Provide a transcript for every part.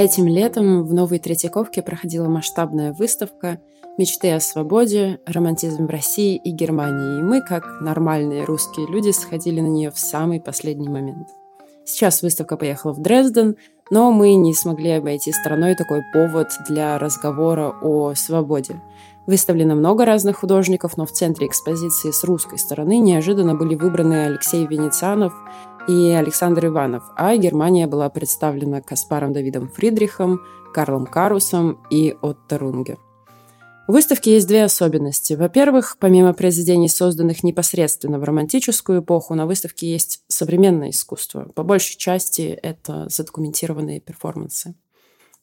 Этим летом в Новой Третьяковке проходила масштабная выставка «Мечты о свободе. Романтизм в России и Германии». И мы, как нормальные русские люди, сходили на нее в самый последний момент. Сейчас выставка поехала в Дрезден, но мы не смогли обойти стороной такой повод для разговора о свободе. Выставлено много разных художников, но в центре экспозиции с русской стороны неожиданно были выбраны Алексей Венецианов и Александр Иванов, а Германия была представлена Каспаром Давидом Фридрихом, Карлом Карусом и Отто Рунге. У выставки есть две особенности. Во-первых, помимо произведений, созданных непосредственно в романтическую эпоху, на выставке есть современное искусство. По большей части это задокументированные перформансы.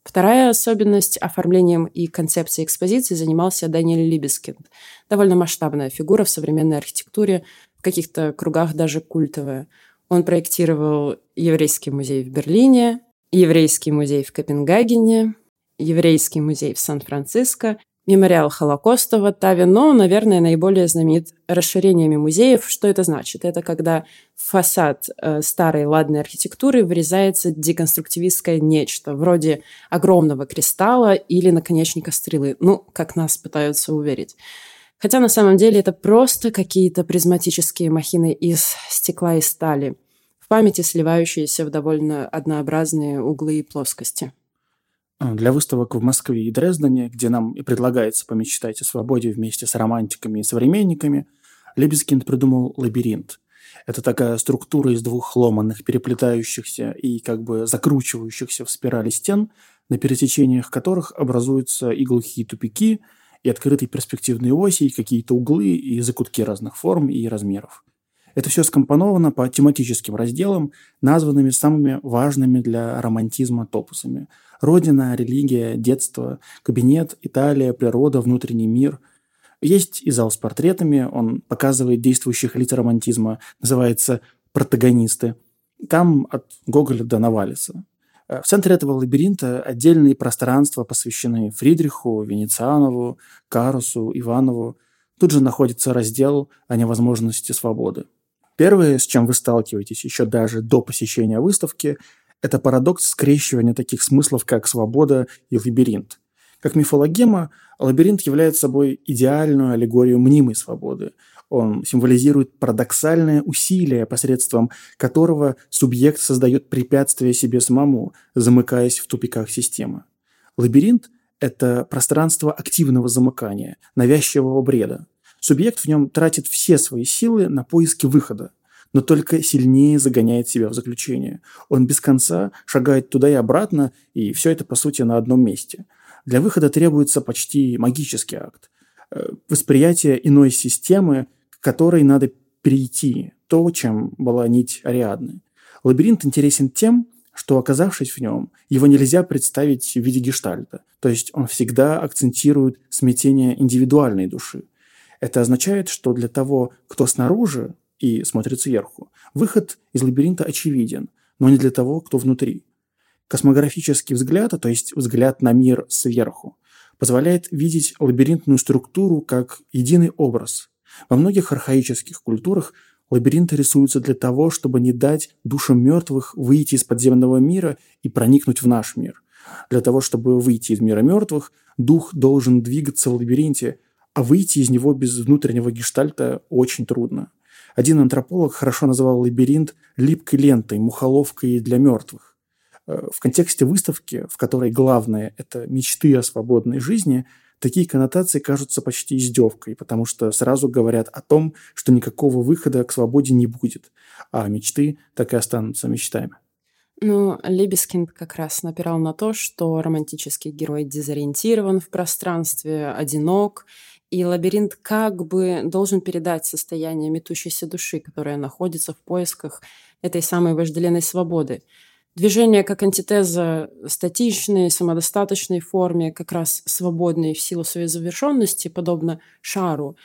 Вторая особенность – оформлением и концепцией экспозиции занимался Даниэль Либескинд. Довольно масштабная фигура в современной архитектуре, в каких-то кругах даже культовая. Он проектировал еврейский музей в Берлине, еврейский музей в Копенгагене, еврейский музей в Сан-Франциско мемориал Холокоста в Оттаве, но, наверное, наиболее знаменит расширениями музеев. Что это значит? Это когда в фасад э, старой ладной архитектуры врезается деконструктивистское нечто, вроде огромного кристалла или наконечника стрелы. Ну, как нас пытаются уверить. Хотя на самом деле это просто какие-то призматические махины из стекла и стали, в памяти сливающиеся в довольно однообразные углы и плоскости. А, для выставок в Москве и Дрездене, где нам и предлагается помечтать о свободе вместе с романтиками и современниками, Лебескинд придумал лабиринт. Это такая структура из двух ломанных, переплетающихся и как бы закручивающихся в спирали стен, на пересечениях которых образуются и глухие тупики, и открытые перспективные оси, и какие-то углы, и закутки разных форм и размеров. Это все скомпоновано по тематическим разделам, названными самыми важными для романтизма топусами – Родина, религия, детство, кабинет, Италия, природа, внутренний мир. Есть и зал с портретами, он показывает действующих лиц романтизма, называется «Протагонисты». Там от Гоголя до Навалиса. В центре этого лабиринта отдельные пространства посвящены Фридриху, Венецианову, Карусу, Иванову. Тут же находится раздел о невозможности свободы. Первое, с чем вы сталкиваетесь еще даже до посещения выставки, это парадокс скрещивания таких смыслов, как свобода и лабиринт. Как мифологема, лабиринт является собой идеальную аллегорию мнимой свободы. Он символизирует парадоксальное усилие, посредством которого субъект создает препятствие себе самому, замыкаясь в тупиках системы. Лабиринт – это пространство активного замыкания, навязчивого бреда. Субъект в нем тратит все свои силы на поиски выхода но только сильнее загоняет себя в заключение. Он без конца шагает туда и обратно, и все это, по сути, на одном месте. Для выхода требуется почти магический акт. Э, восприятие иной системы, к которой надо перейти, то, чем была нить Ариадны. Лабиринт интересен тем, что, оказавшись в нем, его нельзя представить в виде гештальта, то есть он всегда акцентирует смятение индивидуальной души. Это означает, что для того, кто снаружи, и смотрит сверху. Выход из лабиринта очевиден, но не для того, кто внутри. Космографический взгляд, то есть взгляд на мир сверху, позволяет видеть лабиринтную структуру как единый образ. Во многих архаических культурах лабиринты рисуются для того, чтобы не дать душам мертвых выйти из подземного мира и проникнуть в наш мир. Для того, чтобы выйти из мира мертвых, дух должен двигаться в лабиринте, а выйти из него без внутреннего гештальта очень трудно. Один антрополог хорошо называл лабиринт липкой лентой, мухоловкой для мертвых. Э, в контексте выставки, в которой главное – это мечты о свободной жизни, такие коннотации кажутся почти издевкой, потому что сразу говорят о том, что никакого выхода к свободе не будет, а мечты так и останутся мечтами. Ну, Либескинд как раз напирал на то, что романтический герой дезориентирован в пространстве, одинок, и лабиринт как бы должен передать состояние метущейся души, которая находится в поисках этой самой вожделенной свободы. Движение как антитеза статичной, самодостаточной форме, как раз свободной в силу своей завершенности, подобно шару.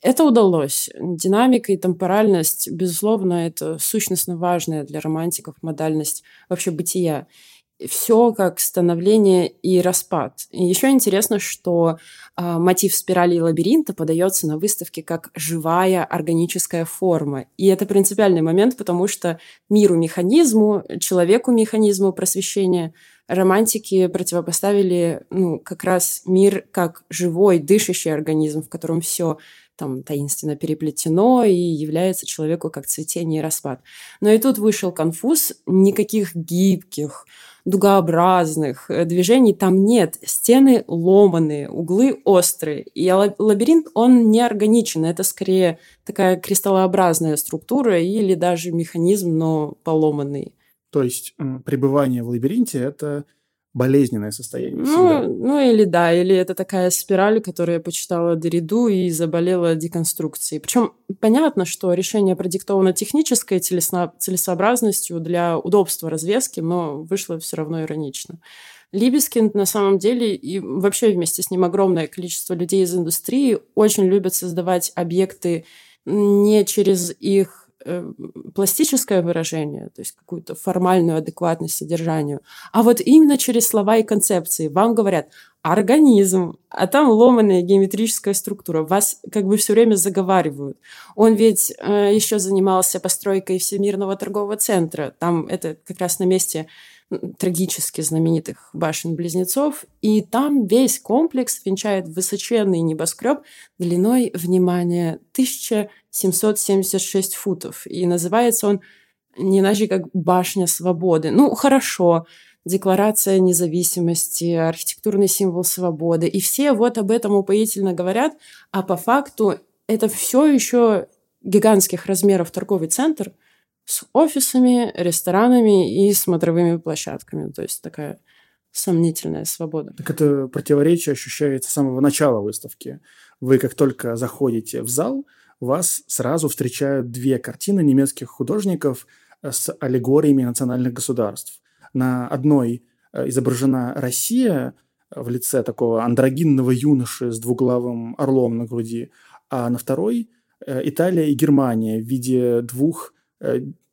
Это удалось. Динамика и темпоральность, безусловно, это сущностно важная для романтиков модальность вообще бытия. Все как становление и распад. Еще интересно, что э, мотив спирали и лабиринта подается на выставке как живая органическая форма. И это принципиальный момент, потому что миру механизму, человеку механизму просвещения романтики противопоставили ну, как раз мир как живой, дышащий организм, в котором все там таинственно переплетено и является человеку как цветение и распад. Но и тут вышел конфуз, никаких гибких, дугообразных э, движений там нет. Стены ломаные, углы острые. И лабиринт, он не органичен. Это скорее такая кристаллообразная структура или даже механизм, но поломанный. То есть пребывание в лабиринте – это болезненное состояние. Ну, ну или да, или это такая спираль, которую я почитала Дориду и заболела деконструкцией. Причем понятно, что решение продиктовано технической целесообразностью для удобства развески, но вышло все равно иронично. Либескинд на самом деле и вообще вместе с ним огромное количество людей из индустрии очень любят создавать объекты не через их пластическое выражение, то есть какую-то формальную адекватность содержанию, а вот именно через слова и концепции. Вам говорят организм, а там ломаная геометрическая структура. Вас как бы все время заговаривают. Он ведь э, еще занимался постройкой Всемирного торгового центра. Там это как раз на месте трагически знаменитых башен-близнецов, и там весь комплекс венчает высоченный небоскреб длиной, внимание, 1776 футов. И называется он не иначе как «Башня свободы». Ну, хорошо, Декларация независимости, архитектурный символ свободы. И все вот об этом упоительно говорят, а по факту это все еще гигантских размеров торговый центр – с офисами, ресторанами и смотровыми площадками. То есть такая сомнительная свобода. Так это противоречие ощущается с самого начала выставки. Вы как только заходите в зал, вас сразу встречают две картины немецких художников э, с аллегориями национальных государств. На одной э, изображена Россия в лице такого андрогинного юноши с двуглавым орлом на груди, а на второй э, Италия и Германия в виде двух Э,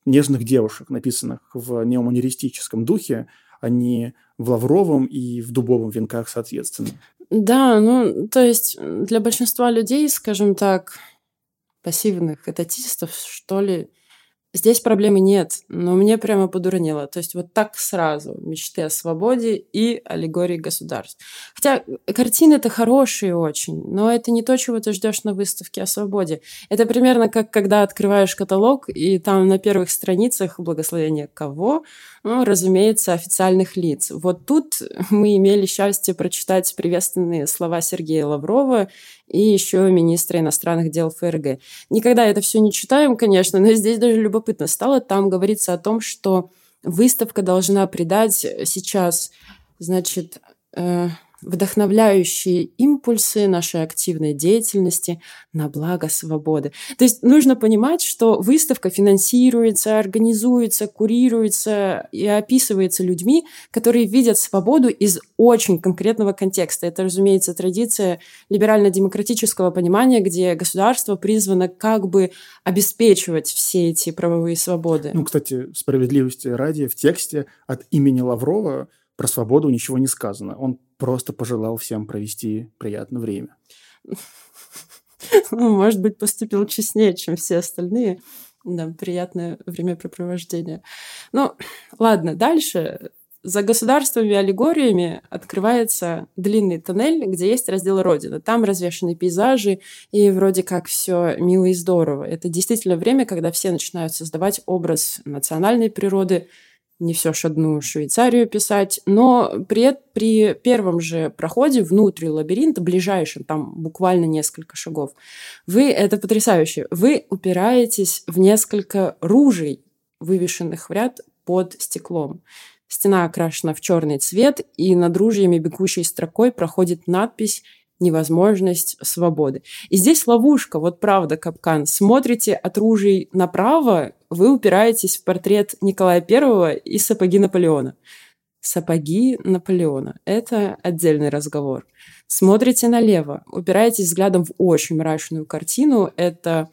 нежных девушек, написанных в неоманеристическом духе, а не в лавровом и в дубовом венках соответственно. Да, ну, то есть для большинства людей, скажем так, пассивных этатистов, что ли, Здесь проблемы нет, но мне прямо подурнело. То есть вот так сразу мечты о свободе и аллегории государств. Хотя картины-то хорошие очень, но это не то, чего ты ждешь на выставке о свободе. Это примерно как когда открываешь каталог, и там на первых страницах благословение кого? Ну, разумеется, официальных лиц. Вот тут мы имели счастье прочитать приветственные слова Сергея Лаврова и еще министра иностранных дел ФРГ. Никогда это все не читаем, конечно, но здесь даже любопытно стало. Там говорится о том, что выставка должна придать сейчас, значит, э, вдохновляющие импульсы нашей активной деятельности на благо свободы. То есть нужно понимать, что выставка финансируется, организуется, курируется и описывается людьми, которые видят свободу из очень конкретного контекста. Это, разумеется, традиция либерально-демократического понимания, где государство призвано как бы обеспечивать все эти правовые свободы. Ну, кстати, справедливости ради, в тексте от имени Лаврова про свободу ничего не сказано. Он просто пожелал всем провести приятное время. Ну, может быть, поступил честнее, чем все остальные. Да, приятное времяпрепровождение. Ну, ладно, дальше. За государствами и аллегориями открывается длинный тоннель, где есть раздел Родина. Там развешаны пейзажи, и вроде как все мило и здорово. Это действительно время, когда все начинают создавать образ национальной природы, не все ж одну Швейцарию писать, но при, при первом же проходе внутрь лабиринта, ближайшем, там буквально несколько шагов, вы, это потрясающе, вы упираетесь в несколько ружей, вывешенных в ряд под стеклом. Стена окрашена в черный цвет, и над ружьями бегущей строкой проходит надпись невозможность свободы. И здесь ловушка, вот правда, капкан. Смотрите от ружей направо, вы упираетесь в портрет Николая Первого и сапоги Наполеона. Сапоги Наполеона – это отдельный разговор. Смотрите налево, упираетесь взглядом в очень мрачную картину. Это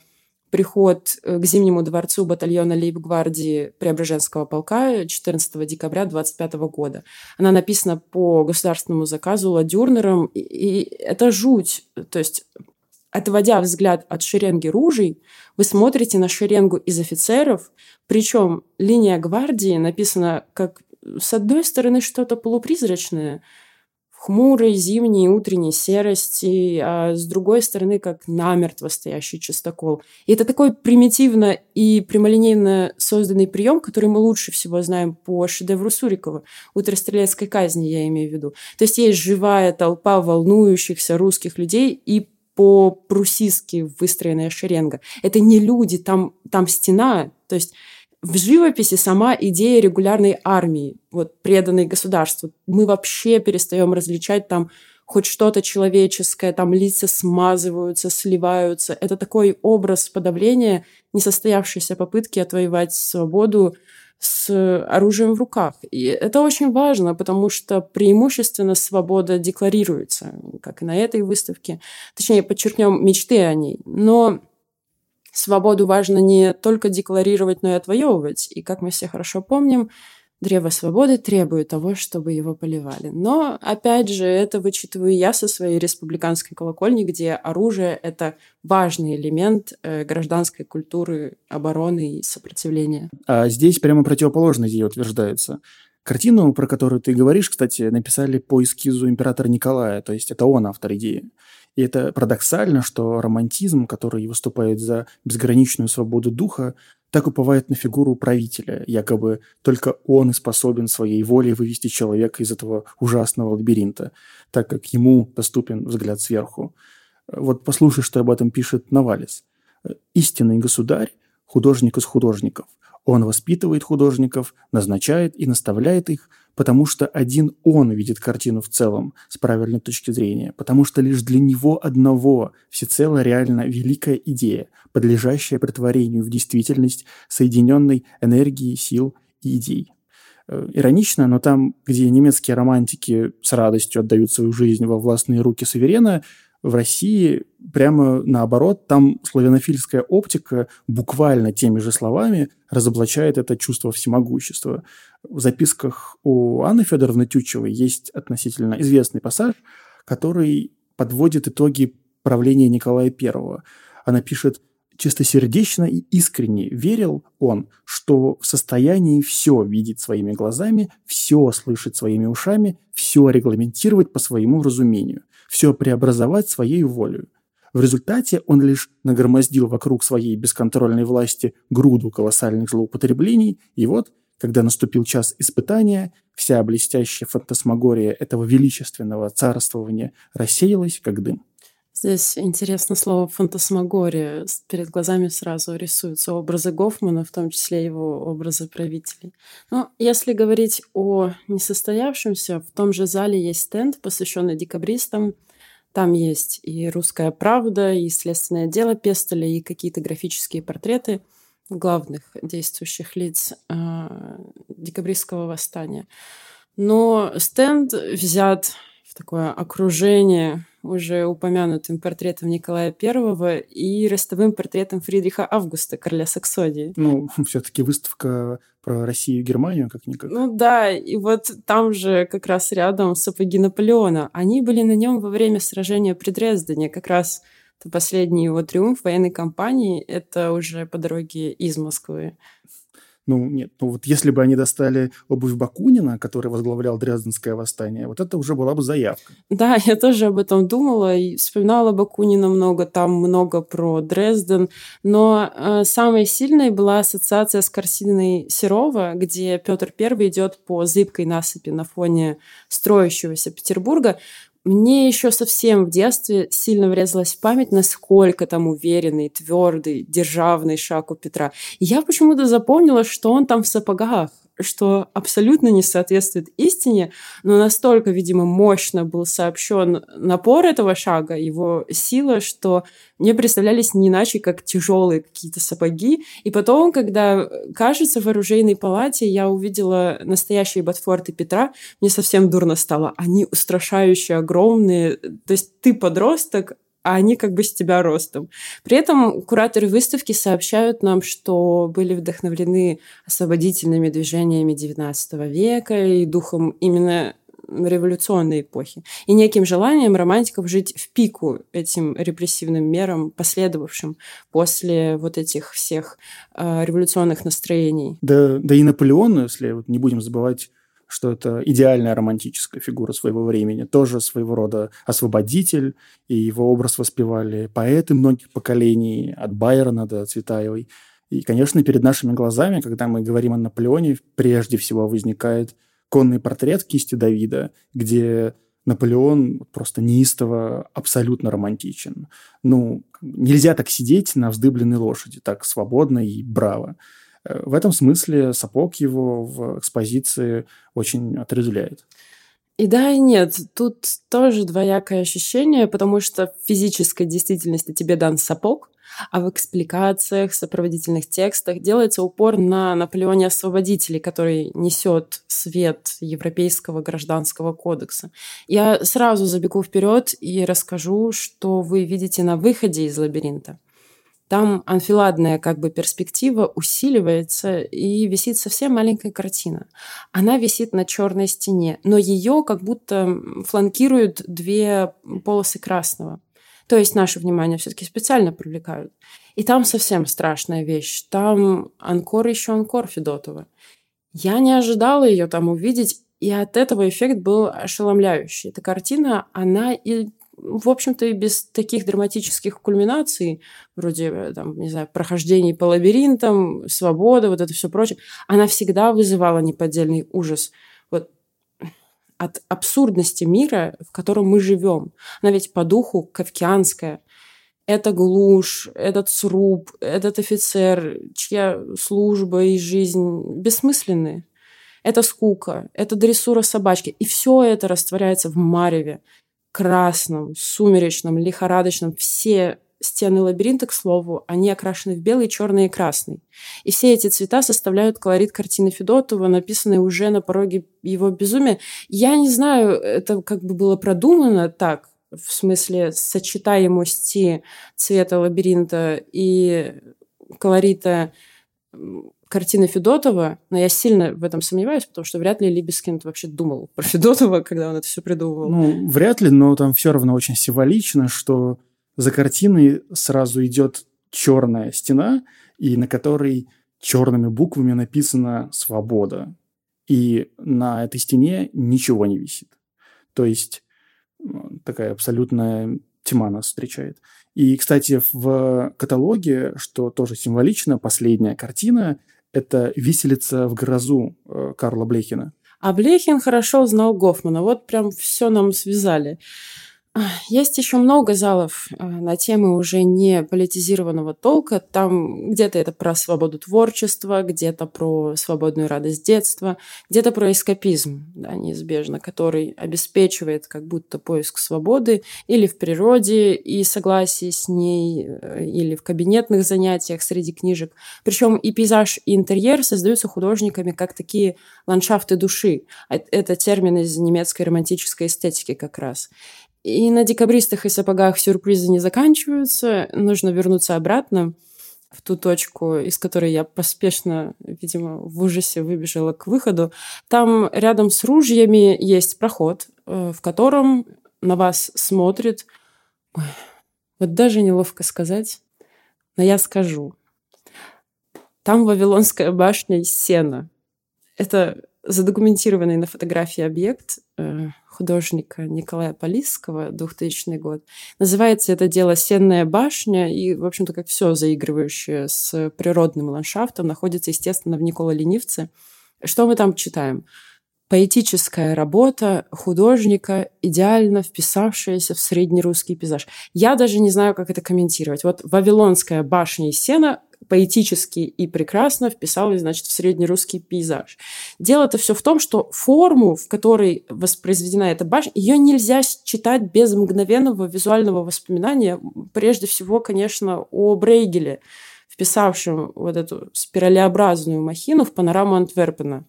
приход э, к Зимнему дворцу батальона лейб-гвардии Преображенского полка 14 декабря 25 года. Она написана по государственному заказу Ладюрнером, и это жуть. То есть отводя взгляд от шеренги ружей, вы смотрите на шеренгу из офицеров, причем линия гвардии написана как с одной стороны что-то полупризрачное, хмурой зимней утренней серости, а с другой стороны как намертво стоящий частокол. И это такой примитивно и прямолинейно созданный прием, который мы лучше всего знаем по шедевру Сурикова, «Утро стрелецкой казни» я имею в виду. То есть есть живая толпа волнующихся русских людей и по-прусистски выстроенная шеренга. Это не люди, там, там стена. То есть в живописи сама идея регулярной армии, вот преданной государству, мы вообще перестаем различать там хоть что-то человеческое, там лица смазываются, сливаются. Это такой образ подавления несостоявшейся попытки отвоевать свободу с оружием в руках. И это очень важно, потому что преимущественно свобода декларируется, как и на этой выставке. Точнее, подчеркнем мечты о ней. Но свободу важно не только декларировать, но и отвоевывать. И, как мы все хорошо помним, Древо свободы требует того, чтобы его поливали. Но, опять же, это вычитываю я со своей республиканской колокольни, где оружие — это важный элемент э, гражданской культуры обороны и сопротивления. А здесь прямо противоположная идея утверждается. Картину, про которую ты говоришь, кстати, написали по эскизу императора Николая, то есть это он автор идеи. И это парадоксально, что романтизм, который выступает за безграничную свободу духа, так уповает на фигуру правителя, якобы только он способен своей волей вывести человека из этого ужасного лабиринта, так как ему доступен взгляд сверху. Вот послушай, что об этом пишет Навалис. «Истинный государь – художник из художников. Он воспитывает художников, назначает и наставляет их – потому что один он видит картину в целом с правильной точки зрения, потому что лишь для него одного всецело реально великая идея, подлежащая притворению в действительность соединенной энергии, сил и идей. Э, иронично, но там, где немецкие романтики с радостью отдают свою жизнь во властные руки суверена, в России прямо наоборот, там славянофильская оптика буквально теми же словами разоблачает это чувство всемогущества. В записках у Анны Федоровны Тютчевой есть относительно известный пассаж, который подводит итоги правления Николая I. Она пишет Чистосердечно и искренне верил он, что в состоянии все видеть своими глазами, все слышать своими ушами, все регламентировать по своему разумению, все преобразовать своей волей. В результате он лишь нагромоздил вокруг своей бесконтрольной власти груду колоссальных злоупотреблений, и вот, когда наступил час испытания, вся блестящая фантасмагория этого величественного царствования рассеялась, как дым. Здесь интересно слово фантасмагория. Перед глазами сразу рисуются образы Гофмана, в том числе его образы правителей. Но если говорить о несостоявшемся, в том же зале есть стенд, посвященный декабристам. Там есть и «Русская правда», и «Следственное дело Пестоля», и какие-то графические портреты главных действующих лиц э, декабристского восстания. Но стенд взят в такое окружение уже упомянутым портретом Николая I и ростовым портретом Фридриха Августа, короля Саксонии. Ну, все-таки выставка про Россию и Германию, как-никак. Ну да, и вот там же как раз рядом сапоги Наполеона. Они были на нем во время сражения при Дрездене. Как раз последний его триумф военной кампании. Это уже по дороге из Москвы. Ну, нет, ну вот если бы они достали обувь Бакунина, который возглавлял Дрезденское восстание, вот это уже была бы заявка. Да, я тоже об этом думала и вспоминала Бакунина много, там много про Дрезден, но э, самой сильной была ассоциация с картиной Серова, где Петр I идет по зыбкой насыпи на фоне строящегося Петербурга. Мне еще совсем в детстве сильно врезалась в память, насколько там уверенный, твердый, державный шаг у Петра. И я почему-то запомнила, что он там в сапогах что абсолютно не соответствует истине, но настолько, видимо, мощно был сообщен напор этого шага, его сила, что мне представлялись не иначе, как тяжелые какие-то сапоги. И потом, когда, кажется, в оружейной палате я увидела настоящие ботфорты Петра, мне совсем дурно стало. Они устрашающие, огромные. То есть ты подросток, а они как бы с тебя ростом. При этом кураторы выставки сообщают нам, что были вдохновлены освободительными движениями XIX века и духом именно революционной эпохи и неким желанием романтиков жить в пику этим репрессивным мерам, последовавшим после вот этих всех э, революционных настроений. Да, да и Наполеон, если вот не будем забывать что это идеальная романтическая фигура своего времени, тоже своего рода освободитель, и его образ воспевали поэты многих поколений, от Байрона до Цветаевой. И, конечно, перед нашими глазами, когда мы говорим о Наполеоне, прежде всего возникает конный портрет кисти Давида, где Наполеон просто неистово абсолютно романтичен. Ну, нельзя так сидеть на вздыбленной лошади, так свободно и браво. Э, в этом смысле сапог его в экспозиции очень отрезвляет. И да, и нет. Тут тоже двоякое ощущение, потому что в физической действительности тебе дан сапог, а в экспликациях, сопроводительных текстах делается упор на Наполеоне Освободителей, который несет свет Европейского гражданского кодекса. Я сразу забегу вперед и расскажу, что вы видите на выходе из лабиринта. Там анфиладная как бы перспектива усиливается и висит совсем маленькая картина. Она висит на черной стене, но ее как будто фланкируют две полосы красного. То есть наше внимание все-таки специально привлекают. И там совсем страшная вещь. Там анкор еще анкор Федотова. Я не ожидала ее там увидеть, и от этого эффект был ошеломляющий. Эта картина, она и в общем-то, и без таких драматических кульминаций, вроде, э, там, не знаю, прохождений по лабиринтам, свобода, вот это все прочее, она всегда вызывала неподдельный ужас. Вот от абсурдности мира, в котором мы живем. Она ведь по духу кавкианская. Это глушь, этот сруб, этот офицер, чья служба и жизнь бессмысленные. Это скука, это дрессура собачки. И все это растворяется в мареве красном, сумеречном, лихорадочном. Все стены лабиринта, к слову, они окрашены в белый, черный и красный. И все эти цвета составляют колорит картины Федотова, написанной уже на пороге его безумия. Я не знаю, это как бы было продумано так, в смысле сочетаемости цвета лабиринта и колорита картины Федотова, но я сильно в этом сомневаюсь, потому что вряд ли Либескинд вообще думал про Федотова, когда он это все придумывал. Ну, вряд ли, но там все равно очень символично, что за картиной сразу идет черная стена, и на которой черными буквами написано «Свобода». И на этой стене ничего не висит. То есть такая абсолютная тьма нас встречает. И, кстати, в каталоге, что тоже символично, последняя картина это «Виселица в грозу» э, Карла Блехина. А Блехин хорошо знал Гофмана. Вот прям все нам связали. Есть еще много залов э, на темы уже не политизированного толка. Там где-то это про свободу творчества, где-то про свободную радость детства, где-то про эскапизм, да, неизбежно, который обеспечивает как будто поиск свободы или в природе и согласие с ней, э, или в кабинетных занятиях среди книжек. Причем и пейзаж, и интерьер создаются художниками как такие ландшафты души. Э, это термин из немецкой романтической эстетики как раз. И на декабристах и сапогах сюрпризы не заканчиваются. Нужно вернуться обратно в ту точку, из которой я поспешно, видимо, в ужасе выбежала к выходу. Там рядом с ружьями есть проход, э, в котором на вас смотрит... Ой, вот даже неловко сказать, но я скажу. Там Вавилонская башня из сена. Это задокументированный на фотографии объект э, художника Николая Полисского, 2000 год. Называется это дело «Сенная башня», и, в общем-то, как все заигрывающее с природным ландшафтом, находится, естественно, в Никола Ленивце. Что мы там читаем? поэтическая работа художника, идеально вписавшаяся в среднерусский пейзаж. Я даже не знаю, как это комментировать. Вот «Вавилонская башня из сена» поэтически и прекрасно вписалась, значит, в среднерусский пейзаж. Дело-то все в том, что форму, в которой воспроизведена эта башня, ее нельзя читать без мгновенного визуального воспоминания, прежде всего, конечно, о Брейгеле, вписавшем вот эту спиралеобразную махину в панораму Антверпена.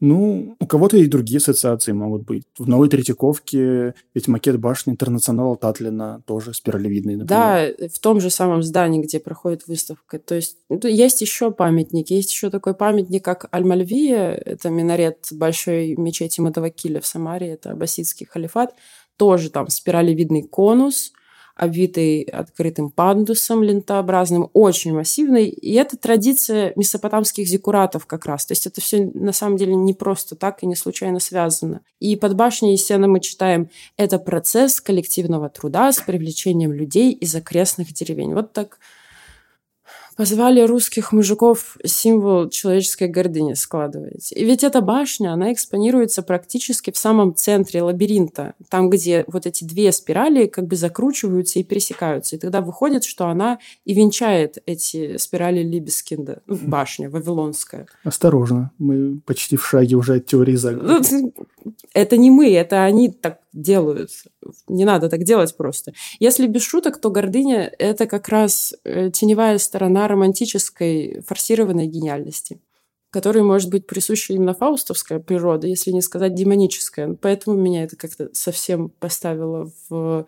Ну, у кого-то и другие ассоциации могут быть. В Новой Третьяковке ведь макет башни Интернационала Татлина тоже спиралевидный, например. Да, в том же самом здании, где проходит выставка. То есть ну, есть еще памятники. Есть еще такой памятник, как Аль-Мальвия. Это минарет большой мечети Матавакиля в Самаре. Это аббасидский халифат. Тоже там спиралевидный конус – обвитый открытым пандусом лентообразным, очень массивный. И это традиция месопотамских зиккуратов как раз. То есть это все на самом деле не просто так и не случайно связано. И под башней Есена мы читаем «Это процесс коллективного труда с привлечением людей из окрестных деревень». Вот так позвали русских мужиков символ человеческой гордыни складывать. И ведь эта башня, она экспонируется практически в самом центре лабиринта, там, где вот эти две спирали как бы закручиваются и пересекаются. И тогда выходит, что она и венчает эти спирали Либескинда, ну, башня вавилонская. Осторожно, мы почти в шаге уже от теории заговора. Ну, это не мы, это они так делают. Не надо так делать просто. Если без шуток, то гордыня — это как раз э, теневая сторона романтической форсированной гениальности которой может быть присуща именно фаустовская природа, если не сказать демоническая. Поэтому меня это как-то совсем поставило в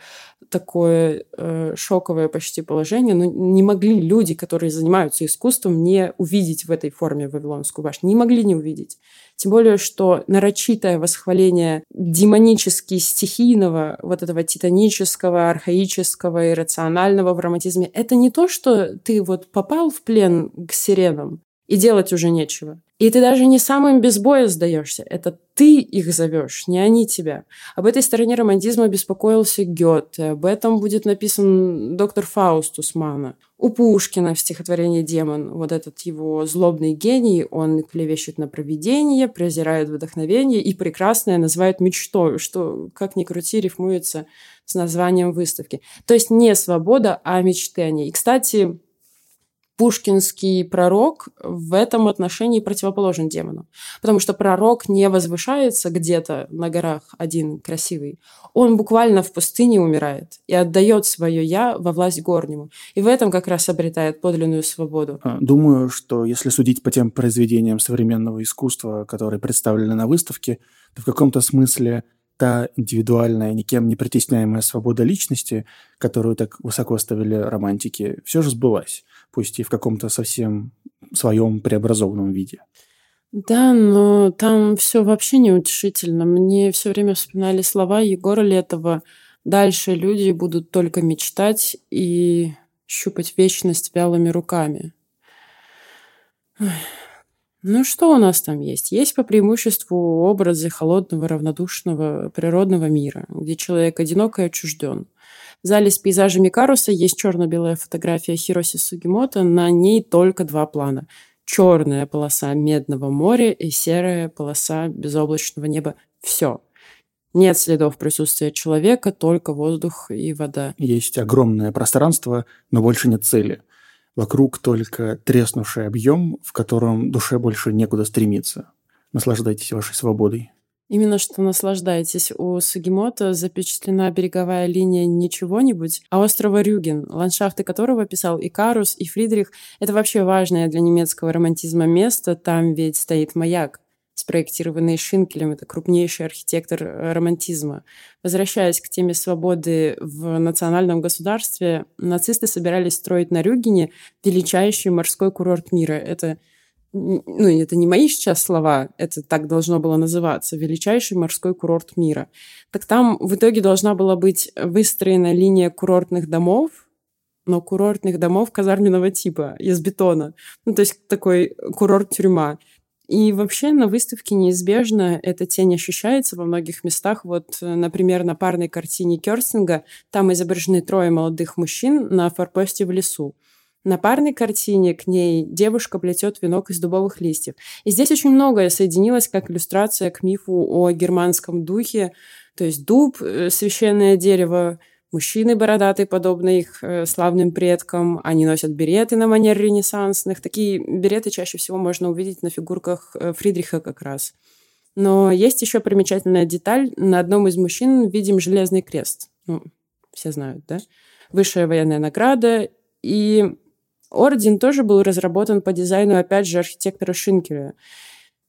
такое э, шоковое почти положение. Но не могли люди, которые занимаются искусством, не увидеть в этой форме Вавилонскую башню. Не могли не увидеть. Тем более, что нарочитое восхваление демонически стихийного, вот этого титанического, архаического, иррационального в романтизме, это не то, что ты вот попал в плен к сиренам, и делать уже нечего. И ты даже не самым без боя сдаешься. Это ты их зовешь, не они тебя. Об этой стороне романтизма беспокоился Гёте. Об этом будет написан доктор Фаустус Мана. У Пушкина в стихотворении «Демон» вот этот его злобный гений, он клевещет на провидение, презирает вдохновение и прекрасное называет мечтой, что, как ни крути, рифмуется с названием выставки. То есть не свобода, а мечты о ней. И, кстати, пушкинский пророк в этом отношении противоположен демону. Потому что пророк не возвышается где-то на горах один красивый. Он буквально в пустыне умирает и отдает свое «я» во власть горнему. И в этом как раз обретает подлинную свободу. А, думаю, что если судить по тем произведениям современного искусства, которые представлены на выставке, то в каком-то смысле та индивидуальная, никем не притесняемая свобода личности, которую так высоко ставили романтики, все же сбылась пусть и в каком-то совсем своем преобразованном виде. Да, но там все вообще неутешительно. Мне все время вспоминали слова Егора Летова. Дальше люди будут только мечтать и щупать вечность вялыми руками. Ну что у нас там есть? Есть по преимуществу образы холодного, равнодушного природного мира, где человек одинок и отчужден. В зале с пейзажами Каруса есть черно-белая фотография Хироси Сугимото. На ней только два плана. Черная полоса Медного моря и серая полоса безоблачного неба. Все. Нет следов присутствия человека, только воздух и вода. Есть огромное пространство, но больше нет цели. Вокруг только треснувший объем, в котором душе больше некуда стремиться. Наслаждайтесь вашей свободой. Именно что наслаждаетесь. У Сугимото запечатлена береговая линия не чего-нибудь, а острова Рюген, ландшафты которого писал и Карус, и Фридрих. Это вообще важное для немецкого романтизма место. Там ведь стоит маяк спроектированный Шинкелем, это крупнейший архитектор э, романтизма. Возвращаясь к теме свободы в национальном государстве, нацисты собирались строить на Рюгене величайший морской курорт мира. Это ну, это не мои сейчас слова, это так должно было называться, величайший морской курорт мира. Так там в итоге должна была быть выстроена линия курортных домов, но курортных домов казарменного типа, из бетона. Ну, то есть такой курорт-тюрьма. И вообще на выставке неизбежно эта тень ощущается во многих местах. Вот, например, на парной картине Керстинга там изображены трое молодых мужчин на форпосте в лесу. На парной картине к ней девушка плетет венок из дубовых листьев. И здесь очень многое соединилось как иллюстрация к мифу о германском духе. То есть дуб, э, священное дерево, мужчины бородатые, подобно их э, славным предкам. Они носят береты на манер ренессансных. Такие береты чаще всего можно увидеть на фигурках э, Фридриха как раз. Но есть еще примечательная деталь. На одном из мужчин видим железный крест. Ну, все знают, да? Высшая военная награда. И Орден тоже был разработан по дизайну, опять же, архитектора Шинкеля.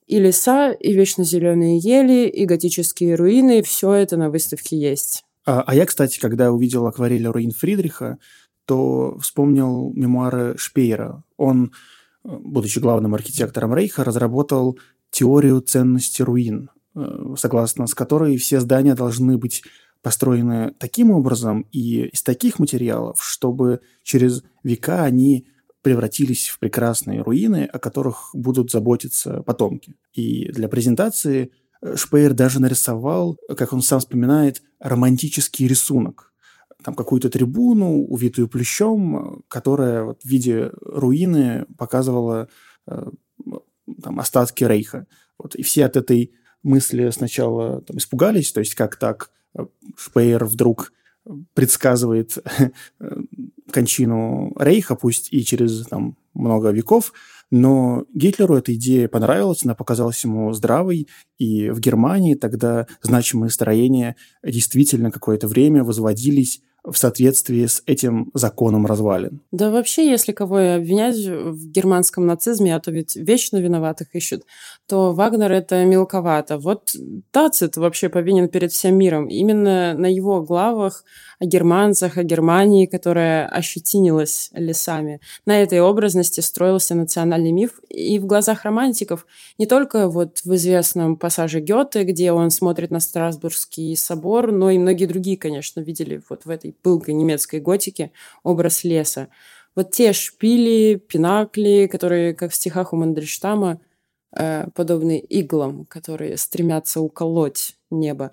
И леса, и вечно зеленые ели, и готические руины, все это на выставке есть. А, а я, кстати, когда увидел акварель руин Фридриха, то вспомнил мемуары Шпеера. Он, будучи главным архитектором Рейха, разработал теорию ценности руин, э, согласно с которой все здания должны быть построены таким образом и из таких материалов, чтобы через века они превратились в прекрасные руины, о которых будут заботиться потомки. И для презентации э, Шпеер даже нарисовал, как он сам вспоминает, романтический рисунок. Там какую-то трибуну, увитую плющом, которая вот в виде руины показывала э, там, остатки Рейха. Вот, и все от этой мысли сначала там, испугались, то есть как так Шпеер вдруг предсказывает кончину Рейха, пусть и через там, много веков, но Гитлеру эта идея понравилась, она показалась ему здравой, и в Германии тогда значимые строения действительно какое-то время возводились в соответствии с этим законом развалин. Да вообще, если кого и обвинять в германском нацизме, а то ведь вечно виноватых ищут, то Вагнер это мелковато. Вот Тацит вообще повинен перед всем миром. Именно на его главах о германцах, о Германии, которая ощетинилась лесами. На этой образности строился национальный миф. И в глазах романтиков не только вот в известном пассаже Гёте, где он смотрит на Страсбургский собор, но и многие другие, конечно, видели вот в этой пылкой немецкой готике образ леса. Вот те шпили, пинакли, которые, как в стихах у Мандельштама, э, подобны иглам, которые стремятся уколоть небо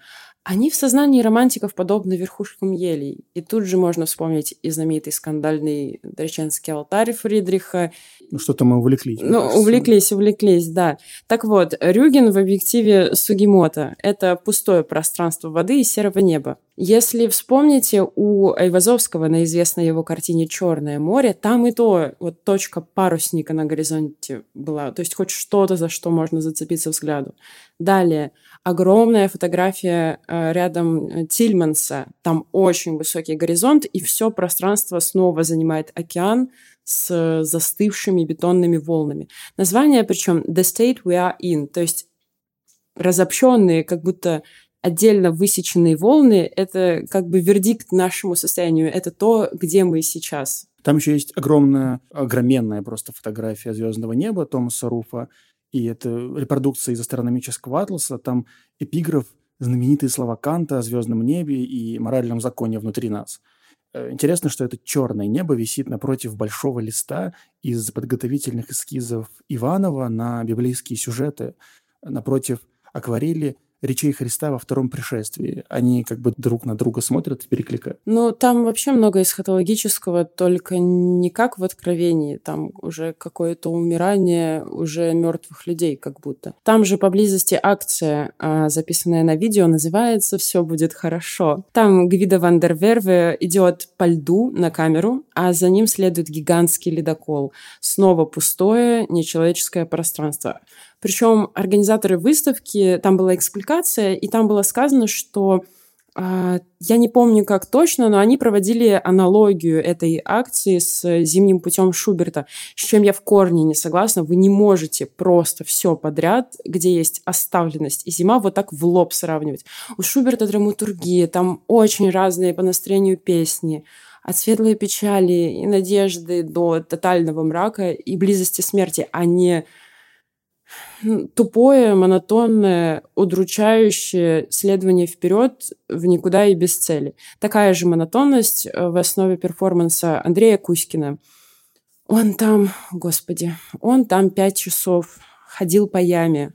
они в сознании романтиков подобны верхушкам елей. И тут же можно вспомнить и знаменитый скандальный Дреченский алтарь Фридриха. Ну, что-то мы увлеклись. Ну, кажется. увлеклись, увлеклись, да. Так вот, Рюген в объективе Сугимота — это пустое пространство воды и серого неба. Если вспомните, у Айвазовского на известной его картине «Черное море», там и то вот точка парусника на горизонте была. То есть хоть что-то, за что можно зацепиться взгляду. Далее — огромная фотография э, рядом э, Тильманса. Там очень высокий горизонт, и все пространство снова занимает океан с застывшими бетонными волнами. Название причем The State We Are In, то есть разобщенные, как будто отдельно высеченные волны, это как бы вердикт нашему состоянию, это то, где мы сейчас. Там еще есть огромная, огроменная просто фотография звездного неба Томаса Руфа, и это репродукция из астрономического атласа, там эпиграф знаменитые слова Канта о звездном небе и моральном законе внутри нас. Э, интересно, что это черное небо висит напротив большого листа из подготовительных эскизов Иванова на библейские сюжеты, напротив акварели речей Христа во втором пришествии. Они как бы друг на друга смотрят и перекликают. Ну, там вообще много эсхатологического, только не как в Откровении. Там уже какое-то умирание уже мертвых людей как будто. Там же поблизости акция, а, записанная на видео, называется «Все будет хорошо». Там Гвида Вандерверве идет по льду на камеру, а за ним следует гигантский ледокол. Снова пустое нечеловеческое пространство. Причем организаторы выставки, там была экспликация, и там было сказано, что а, я не помню как точно, но они проводили аналогию этой акции с зимним путем Шуберта, с чем я в корне не согласна. Вы не можете просто все подряд, где есть оставленность и зима, вот так в лоб сравнивать. У Шуберта драматургия, там очень разные по настроению песни от светлой печали и надежды до тотального мрака и близости смерти, а не тупое, монотонное, удручающее следование вперед в никуда и без цели. Такая же монотонность э, в основе перформанса Андрея Кузькина. Он там, господи, он там пять часов ходил по яме,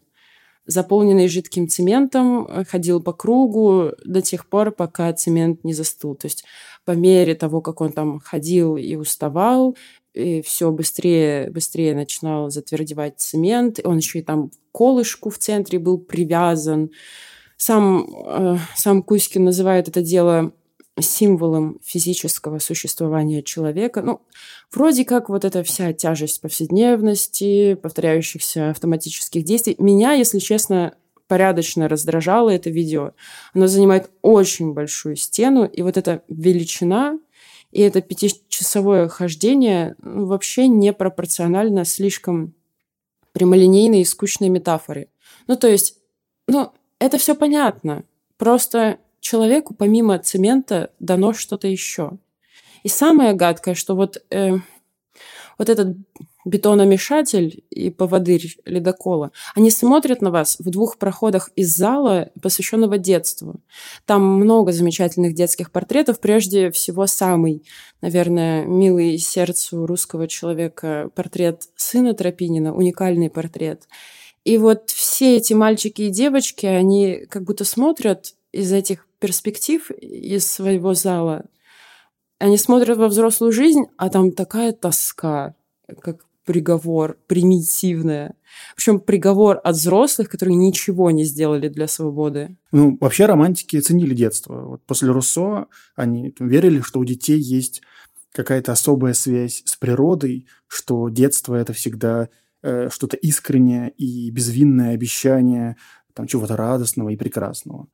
заполненный жидким цементом, э, ходил по кругу до тех пор, пока цемент не застыл. То есть по мере того, как он там ходил и уставал, и все быстрее, быстрее начинал затвердевать цемент. Он еще и там колышку в центре был привязан. Сам, э, сам Кузькин называет это дело символом физического существования человека. Ну, вроде как вот эта вся тяжесть повседневности, повторяющихся автоматических действий. Меня, если честно, порядочно раздражало это видео. Оно занимает очень большую стену, и вот эта величина и это пятичасовое хождение ну, вообще не пропорционально слишком прямолинейной и скучной метафоре. Ну, то есть, ну, это все понятно. Просто человеку помимо цемента дано что-то еще. И самое гадкое, что вот, э, вот этот бетономешатель и поводырь ледокола, они смотрят на вас в двух проходах из зала, посвященного детству. Там много замечательных детских портретов. Прежде всего, самый, наверное, милый сердцу русского человека портрет сына Тропинина, уникальный портрет. И вот все эти мальчики и девочки, они как будто смотрят из этих перспектив, из своего зала. Они смотрят во взрослую жизнь, а там такая тоска, как приговор примитивная. Причем приговор от взрослых, которые ничего не сделали для свободы. Ну, вообще романтики ценили детство. Вот после Руссо они верили, что у детей есть какая-то особая связь с природой, что детство это всегда э, что-то искреннее и безвинное обещание там чего-то радостного и прекрасного.